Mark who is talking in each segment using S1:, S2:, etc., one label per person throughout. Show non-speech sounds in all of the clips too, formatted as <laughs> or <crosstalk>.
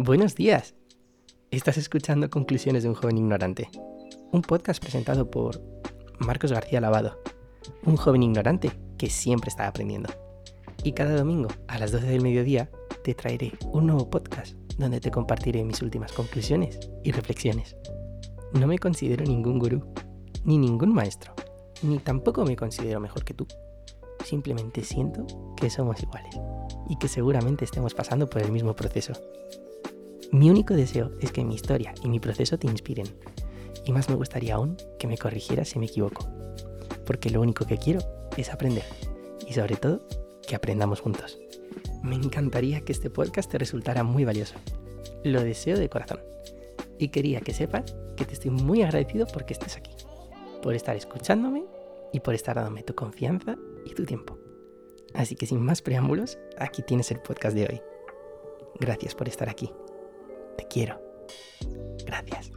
S1: Buenos días. Estás escuchando Conclusiones de un joven ignorante, un podcast presentado por Marcos García Lavado, un joven ignorante que siempre está aprendiendo. Y cada domingo a las 12 del mediodía te traeré un nuevo podcast donde te compartiré mis últimas conclusiones y reflexiones. No me considero ningún gurú, ni ningún maestro, ni tampoco me considero mejor que tú. Simplemente siento que somos iguales y que seguramente estemos pasando por el mismo proceso. Mi único deseo es que mi historia y mi proceso te inspiren. Y más me gustaría aún que me corrigieras si me equivoco. Porque lo único que quiero es aprender. Y sobre todo, que aprendamos juntos. Me encantaría que este podcast te resultara muy valioso. Lo deseo de corazón. Y quería que sepas que te estoy muy agradecido porque estés aquí. Por estar escuchándome y por estar dándome tu confianza y tu tiempo. Así que sin más preámbulos, aquí tienes el podcast de hoy. Gracias por estar aquí. Te quiero. Gracias.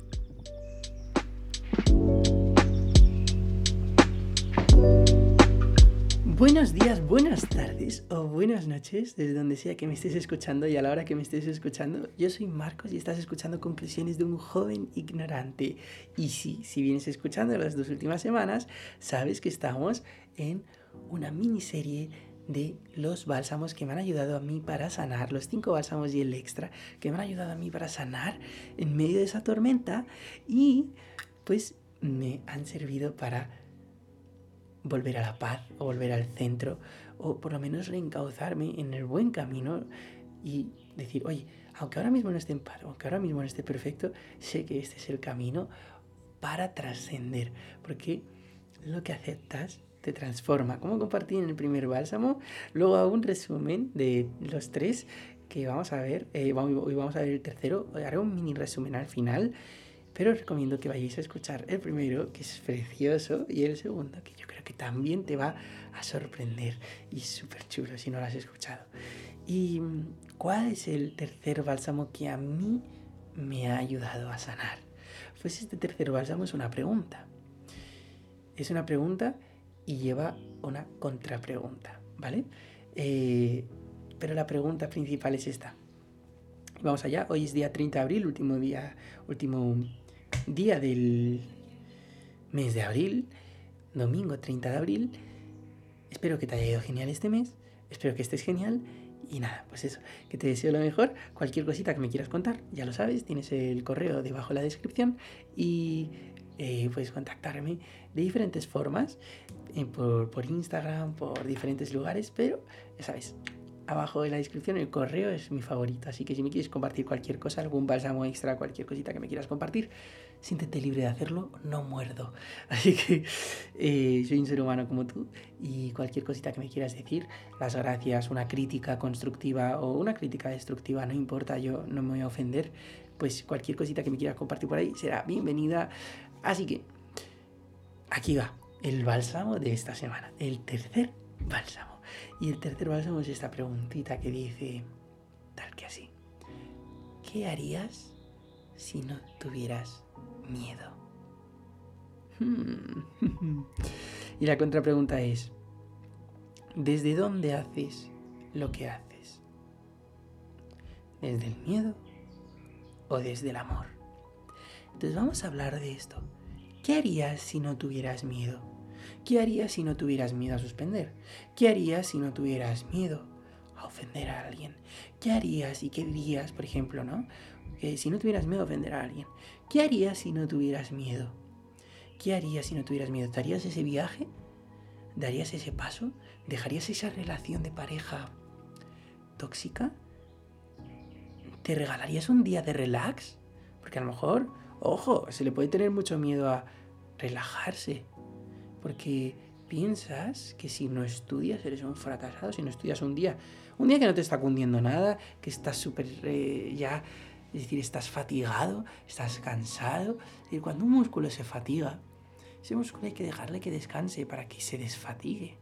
S1: Buenos días, buenas tardes o buenas noches, desde donde sea que me estés escuchando y a la hora que me estés escuchando. Yo soy Marcos y estás escuchando Conclusiones de un joven ignorante. Y sí, si vienes escuchando las dos últimas semanas, sabes que estamos en una miniserie de los bálsamos que me han ayudado a mí para sanar, los cinco bálsamos y el extra que me han ayudado a mí para sanar en medio de esa tormenta y pues me han servido para volver a la paz o volver al centro o por lo menos reencauzarme en el buen camino y decir, oye, aunque ahora mismo no esté en paz, aunque ahora mismo no esté perfecto, sé que este es el camino para trascender, porque lo que aceptas te transforma. Como compartí en el primer bálsamo, luego hago un resumen de los tres que vamos a ver. Eh, hoy vamos a ver el tercero, haré un mini resumen al final, pero os recomiendo que vayáis a escuchar el primero, que es precioso, y el segundo, que yo creo que también te va a sorprender y súper chulo si no lo has escuchado. ¿Y cuál es el tercer bálsamo que a mí me ha ayudado a sanar? Pues este tercer bálsamo es una pregunta. Es una pregunta y lleva una contrapregunta, ¿vale? Eh, pero la pregunta principal es esta. Vamos allá, hoy es día 30 de abril, último día, último día del mes de abril, domingo 30 de abril. Espero que te haya ido genial este mes, espero que estés genial y nada, pues eso, que te deseo lo mejor. Cualquier cosita que me quieras contar, ya lo sabes, tienes el correo debajo en la descripción y eh, puedes contactarme de diferentes formas, eh, por, Instagram, por diferentes lugares, pero ya sabes, abajo en la descripción el correo es mi favorito, así que si me quieres compartir cualquier cosa, algún bálsamo extra, cualquier cosita que me quieras compartir, siéntete libre de hacerlo, no muerdo. <laughs> Así que eh, soy un ser humano como tú y cualquier cosita que me quieras decir, las gracias, una crítica constructiva o una crítica destructiva, no importa, yo no me voy a ofender, pues cualquier cosita que me quieras compartir por ahí será bienvenida. Así que aquí va el bálsamo de esta semana, el tercer bálsamo. Y el tercer bálsamo es esta preguntita que dice tal que así. ¿Qué harías si no tuvieras miedo? Hmm. <laughs> y la contrapregunta es, ¿desde dónde haces lo que haces? ¿Desde el miedo o desde el amor? Entonces vamos a hablar de esto. ¿Qué harías si no tuvieras miedo? ¿Qué harías si no tuvieras miedo a suspender? ¿Qué harías si no tuvieras miedo a ofender a alguien? ¿Qué harías y qué dirías, por ejemplo, no? si no tuvieras miedo a ofender a alguien. ¿Qué harías si no tuvieras miedo? ¿Qué harías si no tuvieras miedo? ¿Darías ese viaje? ¿Darías ese paso? ¿Dejarías esa relación de pareja tóxica? ¿Te regalarías un día de relax? Porque a lo mejor, ojo, se le puede tener mucho miedo a relajarse, porque piensas que si no estudias eres un fracasado, si no estudias un día, un día que no te está cundiendo nada, que estás súper eh, ya, es decir, estás fatigado, estás cansado. Y cuando un músculo se fatiga, ese músculo hay que dejarle que descanse para que se desfatigue.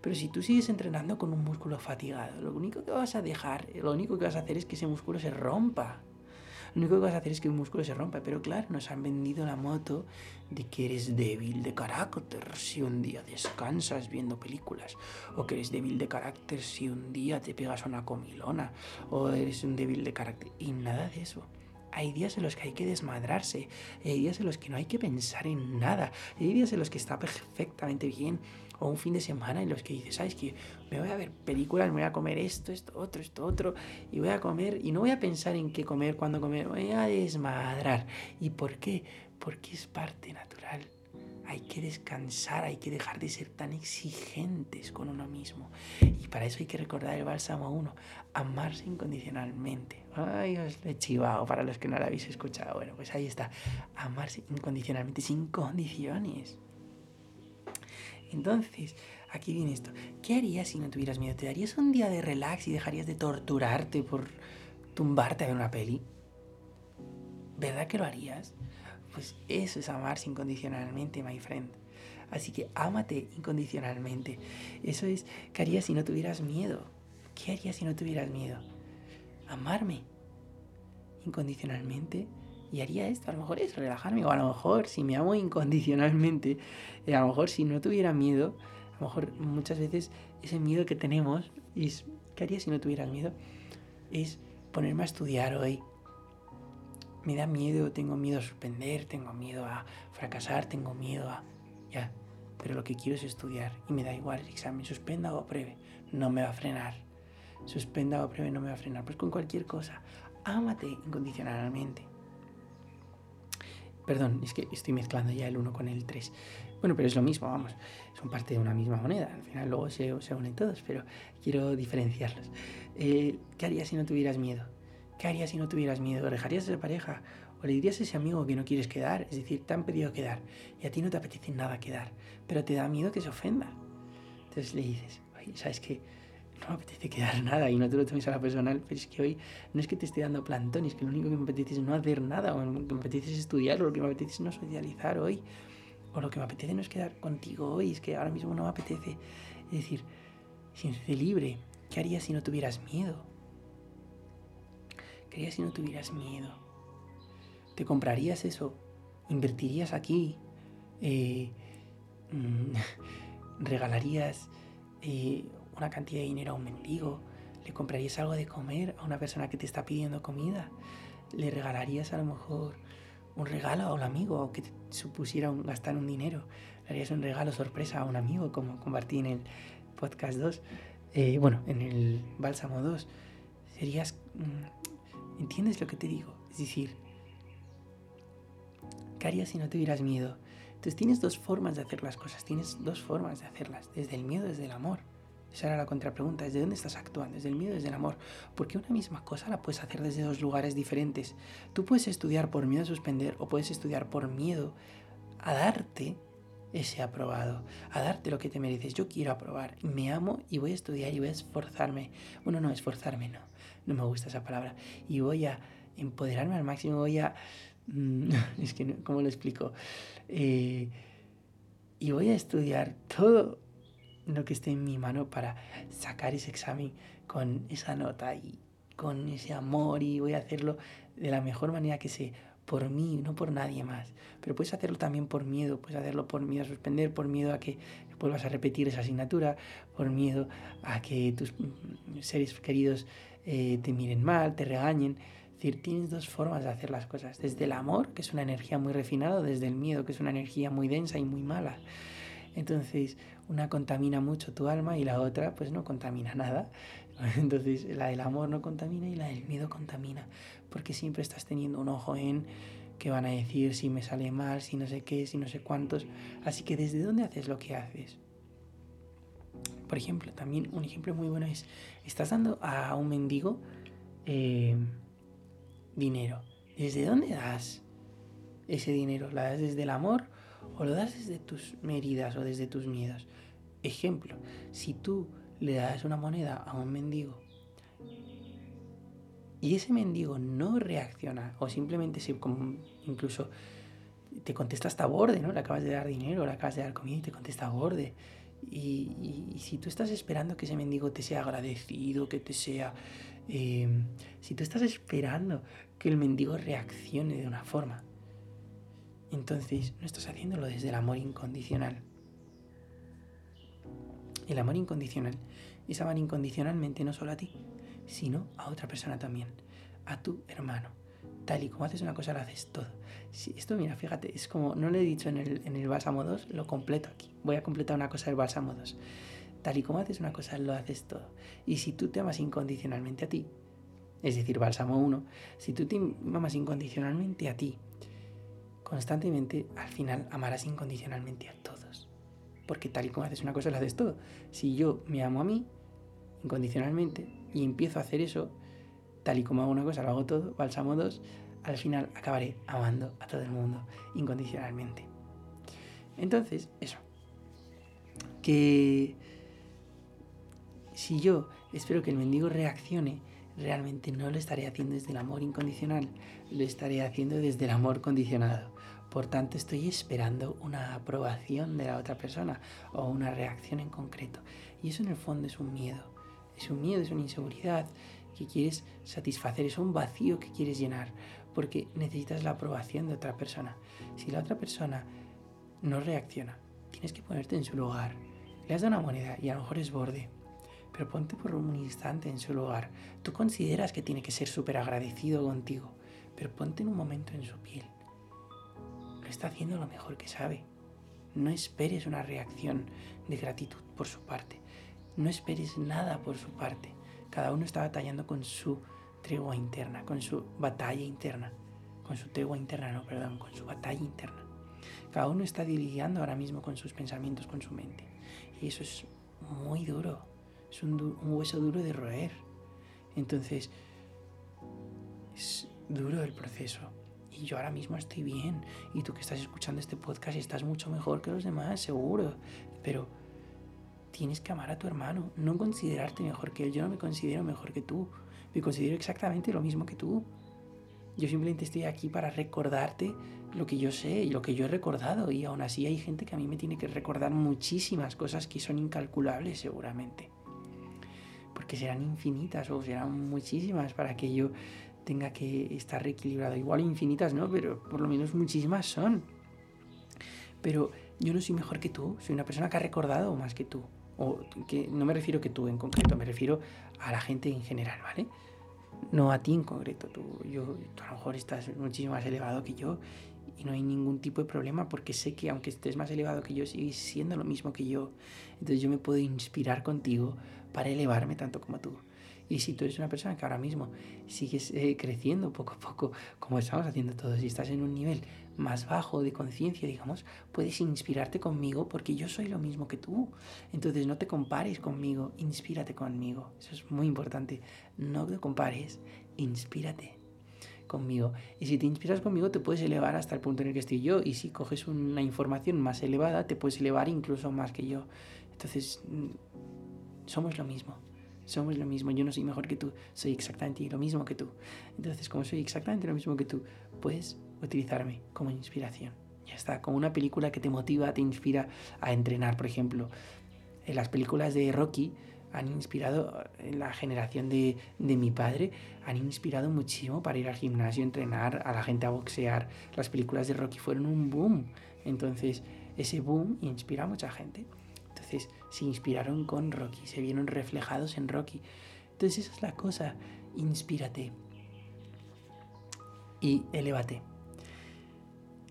S1: Pero si tú sigues entrenando con un músculo fatigado, lo único que vas a dejar, lo único que vas a hacer es que ese músculo se rompa. Lo único que vas a hacer es que un músculo se rompa. Pero claro, nos han vendido la moto de que eres débil de carácter si un día descansas viendo películas, o que eres débil de carácter si un día te pegas una comilona, o eres un débil de carácter, y nada de eso. Hay días en los que hay que desmadrarse, hay días en los que no hay que pensar en nada, hay días en los que está perfectamente bien, o un fin de semana en los que dices, ¿sabes que Me voy a ver películas, me voy a comer esto, esto, otro, esto, otro, y voy a comer, y no voy a pensar en qué comer, cuándo comer, voy a desmadrar. ¿Y por qué? Porque es parte natural. Hay que descansar, hay que dejar de ser tan exigentes con uno mismo. Y para eso hay que recordar el bálsamo 1, amarse incondicionalmente. Ay, os lo he chivado para los que no lo habéis escuchado. Bueno, pues ahí está, amarse incondicionalmente, sin condiciones. Entonces, aquí viene esto. ¿Qué harías si no tuvieras miedo? ¿Te darías un día de relax y dejarías de torturarte por tumbarte a ver una peli? ¿Verdad que lo harías? Pues eso es amarse incondicionalmente, my friend. Así que ámate incondicionalmente. Eso es, ¿qué harías si no tuvieras miedo? ¿Qué harías si no tuvieras miedo? Amarme incondicionalmente y haría esto. A lo mejor es relajarme. O a lo mejor si me amo incondicionalmente, eh, a lo mejor si no tuviera miedo, a lo mejor muchas veces ese miedo que tenemos es, ¿qué haría si no tuvieras miedo? Es ponerme a estudiar hoy. Me da miedo, tengo miedo a suspender, tengo miedo a fracasar, tengo miedo a... Ya, pero lo que quiero es estudiar y me da igual el examen, suspenda o apruebe, no me va a frenar. Suspenda o apruebe, no me va a frenar. Pues con cualquier cosa, ámate incondicionalmente. Perdón, es que estoy mezclando ya el 1 con el 3. Bueno, pero es lo mismo, vamos. Son parte de una misma moneda. Al final luego se, unen todos, pero quiero diferenciarlos. Eh, ¿Qué harías si no tuvieras miedo? ¿Qué harías si no tuvieras miedo? ¿Dejarías de ser pareja? ¿O le dirías a ese amigo que no quieres quedar? Es decir, te han pedido quedar y a ti no te apetece nada quedar, pero te da miedo que se ofenda. Entonces le dices, ¿sabes qué? No me apetece quedar <laughs> nada y no te lo tomes a la personal, pero es que hoy no es que te esté dando plantón, es que lo único que me apetece es no hacer nada, o lo que me apetece es estudiar, o lo que me apetece es no socializar hoy, o lo que me apetece no es quedar contigo hoy, es que ahora mismo no me apetece. Es decir, siéntete libre. ¿Qué harías si no tuvieras miedo? ¿Qué harías si no tuvieras miedo? ¿Te comprarías eso? ¿Invertirías aquí? Eh, <laughs> ¿Regalarías eh, una cantidad de dinero a un mendigo, le comprarías algo de comer a una persona que te está pidiendo comida, le regalarías a lo mejor un regalo a un amigo que te supusiera gastar un dinero, harías un regalo sorpresa a un amigo como compartí en el podcast 2, eh, bueno, en el bálsamo 2, serías, mm, ¿entiendes lo que te digo? Es decir, ¿qué harías si no tuvieras miedo? Entonces tienes dos formas de hacer las cosas, tienes dos formas de hacerlas, desde el miedo, desde el amor. Esa era la contrapregunta, ¿desde dónde estás actuando? ¿Desde el miedo desde el amor? Porque una misma cosa la puedes hacer desde dos lugares diferentes. Tú puedes estudiar por miedo a suspender o puedes estudiar por miedo a darte ese aprobado, a darte lo que te mereces. Yo quiero aprobar, me amo y voy a estudiar y voy a esforzarme. Bueno, no, esforzarme no, no me gusta esa palabra. Y voy a empoderarme al máximo, voy a... Mm, <laughs> es que, ¿cómo lo explico? Eh, y voy a estudiar todo lo que esté en mi mano para sacar ese examen con esa nota y con ese amor y voy a hacerlo de la mejor manera que sé, por mí, no por nadie más. Pero puedes hacerlo también por miedo, puedes hacerlo por miedo a suspender, por miedo a que vuelvas a repetir esa asignatura, por miedo a que tus seres queridos eh, te miren mal, te regañen. Es decir, tienes dos formas de hacer las cosas. Desde el amor, que es una energía muy refinada, desde el miedo, que es una energía muy densa y muy mala. Entonces, una contamina mucho tu alma y la otra pues no contamina nada. <laughs> Entonces, la del amor no contamina y la del miedo contamina, porque siempre estás teniendo un ojo en que van a decir si me sale mal, si no sé qué, si no sé cuántos. Así que desde dónde haces lo que haces. Por ejemplo, también un ejemplo muy bueno es, estás dando a un mendigo eh, dinero. ¿Desde dónde das ese dinero? ¿La das desde el amor o lo das desde tus heridas o desde tus miedos. Ejemplo, si tú le das una moneda a un mendigo y ese mendigo no reacciona o simplemente se, incluso te contesta hasta borde, ¿no? Le acabas de dar dinero, le acabas de dar comida y te contesta a borde. Y, si tú estás esperando que ese mendigo te sea agradecido, que te sea... Em, si tú estás esperando que el mendigo reaccione de una forma, entonces no estás haciéndolo desde el amor incondicional. El amor incondicional es amar incondicionalmente no solo a ti, sino a otra persona también, a tu hermano. Tal y como haces una cosa, lo haces todo. Si esto, mira, fíjate, es como, no lo he dicho en el, en el bálsamo 2, lo completo aquí. Voy a completar una cosa del bálsamo 2. Tal y como haces una cosa, lo haces todo. Y si tú te amas incondicionalmente a ti, es decir, bálsamo 1, si tú te amas incondicionalmente a ti, constantemente, al final amarás incondicionalmente a todos. Porque tal y como haces una cosa, lo haces todo. Si yo me amo a mí, incondicionalmente, y empiezo a hacer eso, tal y como hago una cosa, lo hago todo, bálsamo 2, al final acabaré amando a todo el mundo incondicionalmente. Entonces, eso. Que si yo espero que el mendigo reaccione, realmente no lo estaré haciendo desde el amor incondicional, lo estaré haciendo desde el amor condicionado. Por tanto, estoy esperando una aprobación de la otra persona o una reacción en concreto. Y eso en el fondo es un miedo. Es un miedo, es una inseguridad que quieres satisfacer, es un vacío que quieres llenar porque necesitas la aprobación de otra persona. Si la otra persona no reacciona, tienes que ponerte en su lugar. Le has dado una moneda y a lo mejor es borde, pero ponte por un instante en su lugar. Tú consideras que tiene que ser súper agradecido contigo, pero ponte en un momento en su piel. Está haciendo lo mejor que sabe. No esperes una reacción de gratitud por su parte. No esperes nada por su parte. Cada uno está batallando con su tregua interna, con su batalla interna, con su tregua interna, no, perdón, con su batalla interna. Cada uno está lidiando ahora mismo con sus pensamientos, con su mente. Y eso es muy duro, es un hueso duro de roer. Entonces, es duro el proceso. Yo ahora mismo estoy bien. Y tú que estás escuchando este podcast estás mucho mejor que los demás, seguro. Pero tienes que amar a tu hermano, no considerarte mejor que él. Yo no me considero mejor que tú me considero exactamente lo mismo que tú. Yo simplemente estoy aquí para recordarte lo que yo sé y lo que yo he recordado. Y aún así hay gente que a mí me tiene que recordar muchísimas cosas que son incalculables seguramente. Porque serán infinitas o serán muchísimas para que yo tenga que estar reequilibrado. Igual infinitas no, pero por lo menos muchísimas son. Pero yo no soy mejor que tú, soy una persona que ha recordado más que tú o que no me refiero que tú en concreto, me refiero a la gente en general, ¿vale? No a ti en concreto, tú, yo, tú a lo mejor estás muchísimo más elevado que yo y no hay ningún tipo de problema porque sé que aunque estés más elevado que yo, sigues siendo lo mismo que yo. Entonces yo me puedo inspirar contigo para elevarme tanto como tú. Y si tú eres una persona que ahora mismo sigues eh, creciendo poco a poco, como estamos haciendo todos, y estás en un nivel más bajo de conciencia, digamos, puedes inspirarte conmigo porque yo soy lo mismo que tú. Entonces no te compares conmigo, inspírate conmigo. Eso es muy importante. No te compares, inspírate conmigo. Y si te inspiras conmigo, te puedes elevar hasta el punto en el que estoy yo. Y si coges una información más elevada, te puedes elevar incluso más que yo. Entonces, mm, somos lo mismo. Somos lo mismo. Yo no soy mejor que tú. Soy exactamente lo mismo que tú. Entonces, como soy exactamente lo mismo que tú, puedes utilizarme como inspiración. Ya está, como una película que te motiva, te inspira a entrenar, por ejemplo. En las películas de Rocky han inspirado, en la generación de, de mi padre, han inspirado muchísimo para ir al gimnasio, entrenar, a la gente a boxear. Las películas de Rocky fueron un boom. Entonces, ese boom inspira a mucha gente. Se inspiraron con Rocky, se vieron reflejados en Rocky. Entonces, esa es la cosa. Inspírate y elévate.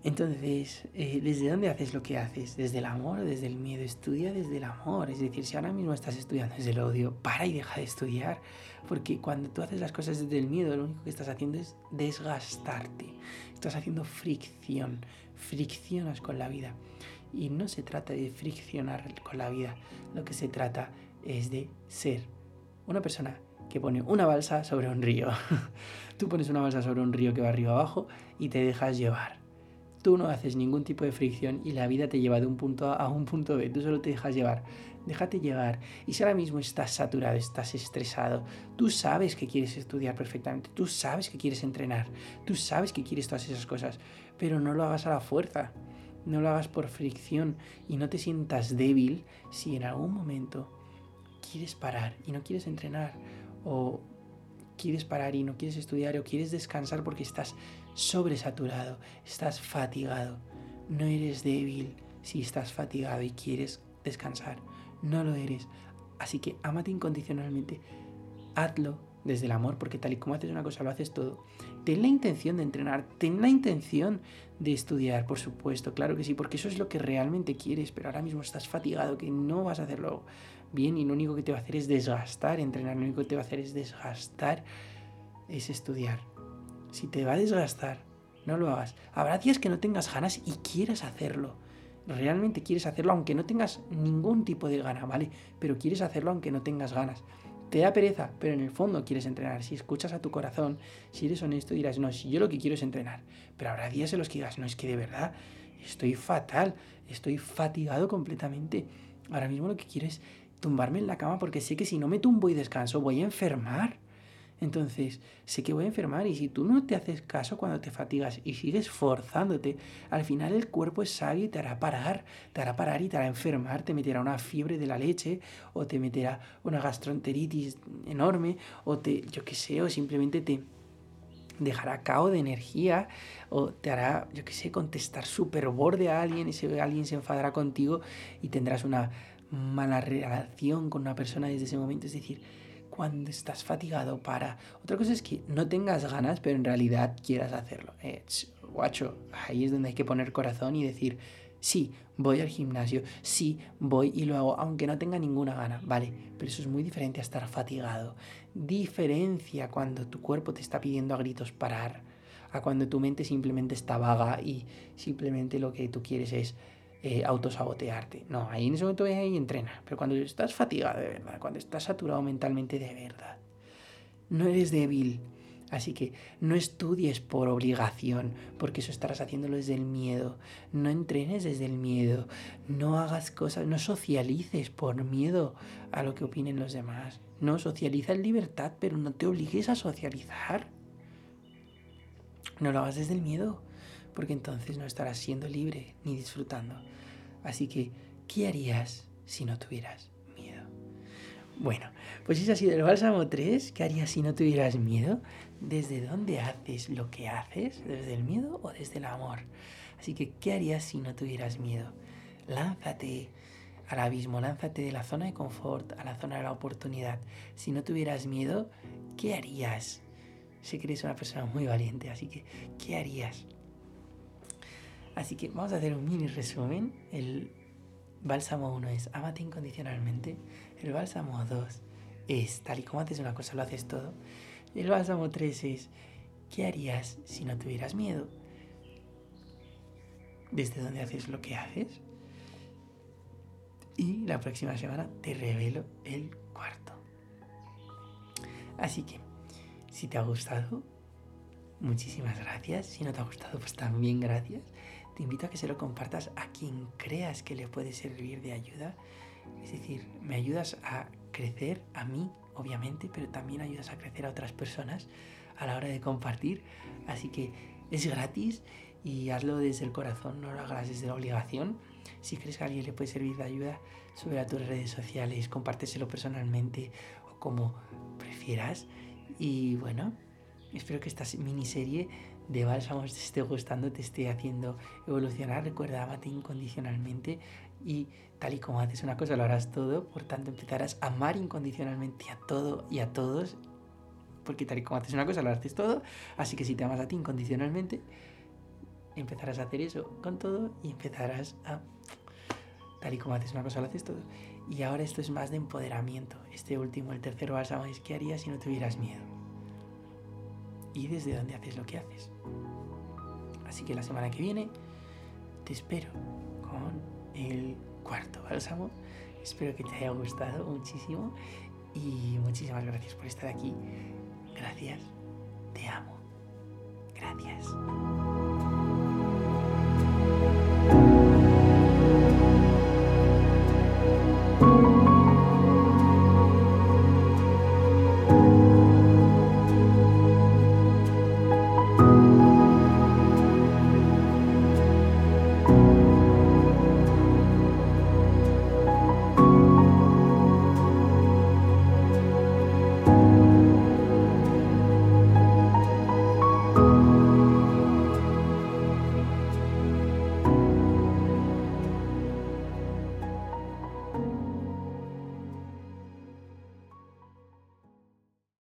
S1: Entonces, eh, ¿desde dónde haces lo que haces? ¿Desde el amor desde el miedo? Estudia desde el amor. Es decir, si ahora mismo estás estudiando desde el odio, para y deja de estudiar. Porque cuando tú haces las cosas desde el miedo, lo único que estás haciendo es desgastarte. Estás haciendo fricción. Friccionas con la vida. Y no se trata de friccionar con la vida. Lo que se trata es de ser una persona que pone una balsa sobre un río. <laughs> tú pones una balsa sobre un río que va arriba abajo y te dejas llevar Tú no haces ningún tipo de fricción y la vida te lleva de un punto A a un punto B. Tú solo te dejas llevar. Déjate llevar. Y si ahora mismo estás saturado, estás estresado, tú sabes que quieres estudiar perfectamente, tú sabes que quieres entrenar, tú sabes que quieres todas esas cosas, pero no lo hagas a la fuerza. No lo hagas por fricción y no te sientas débil si en algún momento quieres parar y no quieres entrenar o quieres parar y no quieres estudiar o quieres descansar porque estás sobresaturado, estás fatigado. No eres débil si estás fatigado y quieres descansar. No lo eres. Así que ámate incondicionalmente. Hazlo desde el amor, porque tal y como haces una cosa, lo haces todo. Ten la intención de entrenar, ten la intención de estudiar, por supuesto, claro que sí, porque eso es lo que realmente quieres, pero ahora mismo estás fatigado, que no vas a hacerlo bien y lo único que te va a hacer es desgastar, entrenar, lo único que te va a hacer es desgastar, es estudiar. Si te va a desgastar, no lo hagas. Habrá días que no tengas ganas y quieras hacerlo. Realmente quieres hacerlo aunque no tengas ningún tipo de gana, ¿vale? Pero quieres hacerlo aunque no tengas ganas. Te da pereza, pero en el fondo quieres entrenar. Si escuchas a tu corazón, si eres honesto, dirás, no, si yo lo que quiero es entrenar. Pero habrá días en los que digas, no, es que de verdad estoy fatal, estoy fatigado completamente. Ahora mismo lo que quiero es tumbarme en la cama porque sé que si no me tumbo y descanso voy a enfermar. Entonces, sé que voy a enfermar y si tú no te haces caso cuando te fatigas y sigues forzándote, al final el cuerpo es sabio y te hará parar, te hará parar y te hará enfermar, te meterá una fiebre de la leche o te meterá una gastroenteritis enorme o te, yo qué sé, o simplemente te dejará cao de energía o te hará, yo qué sé, contestar súper borde a alguien y ese alguien se enfadará contigo y tendrás una mala relación con una persona desde ese momento. Es decir, cuando estás fatigado para. Otra cosa es que no tengas ganas, pero en realidad quieras hacerlo. Eh, guacho, ahí es donde hay que poner corazón y decir, sí, voy al gimnasio, sí, voy y lo hago, aunque no tenga ninguna gana, vale, pero eso es muy diferente a estar fatigado. Diferencia cuando tu cuerpo te está pidiendo a gritos parar, a cuando tu mente simplemente está vaga y simplemente lo que tú quieres es eh, autosabotearte. No, ahí en ese momento ahí entrena. Pero cuando estás fatigado de verdad, cuando estás saturado mentalmente de verdad, no eres débil. Así que no estudies por obligación, porque eso estarás haciéndolo desde el miedo. No entrenes desde el miedo. No hagas cosas, no socialices por miedo a lo que opinen los demás. No socializa en libertad, pero no te obligues a socializar. No lo hagas desde el miedo porque entonces no estarás siendo libre ni disfrutando. Así que, ¿qué harías si no tuvieras miedo? Bueno, pues ese ha sido el bálsamo 3. ¿Qué harías si no tuvieras miedo? ¿Desde dónde haces lo que haces? ¿Desde el miedo o desde el amor? Así que, ¿qué harías si no tuvieras miedo? Lánzate al abismo, lánzate de la zona de confort a la zona de la oportunidad. Si no tuvieras miedo, ¿qué harías? Sé que eres una persona muy valiente, así que, ¿qué harías? Así que vamos a hacer un mini resumen. El bálsamo 1 es amate incondicionalmente. El bálsamo 2 es tal y como haces una cosa, lo haces todo. El bálsamo 3 es ¿qué harías si no tuvieras miedo? ¿Desde dónde haces lo que haces? Y la próxima semana te revelo el cuarto. Así que, si te ha gustado, muchísimas gracias. Si no te ha gustado, pues también gracias invito a que se lo compartas a quien creas que le puede servir de ayuda. Es decir, me ayudas a crecer a mí, obviamente, pero también ayudas a crecer a otras personas a la hora de compartir. Así que es gratis y hazlo desde el corazón, no lo hagas desde la obligación. Si crees que a alguien le puede servir de ayuda, sube a tus redes sociales, compárteselo personalmente o como prefieras. Y bueno, espero que esta miniserie de bálsamos te esté gustando, te esté haciendo evolucionar. Recuerda, amate incondicionalmente y tal y como haces una cosa lo harás todo, por tanto empezarás a amar incondicionalmente a todo y a todos, porque tal y como haces una cosa lo haces todo, así que si te amas a ti incondicionalmente, empezarás a hacer eso con todo y empezarás a, tal y como haces una cosa lo haces todo. Y ahora esto es más de empoderamiento. Este último, el tercero bálsamo es ¿qué harías si no tuvieras miedo? Y desde dónde haces lo que haces. Así que la semana que viene te espero con el cuarto bálsamo. Espero que te haya gustado muchísimo y muchísimas gracias por estar aquí. Gracias, te amo. Gracias.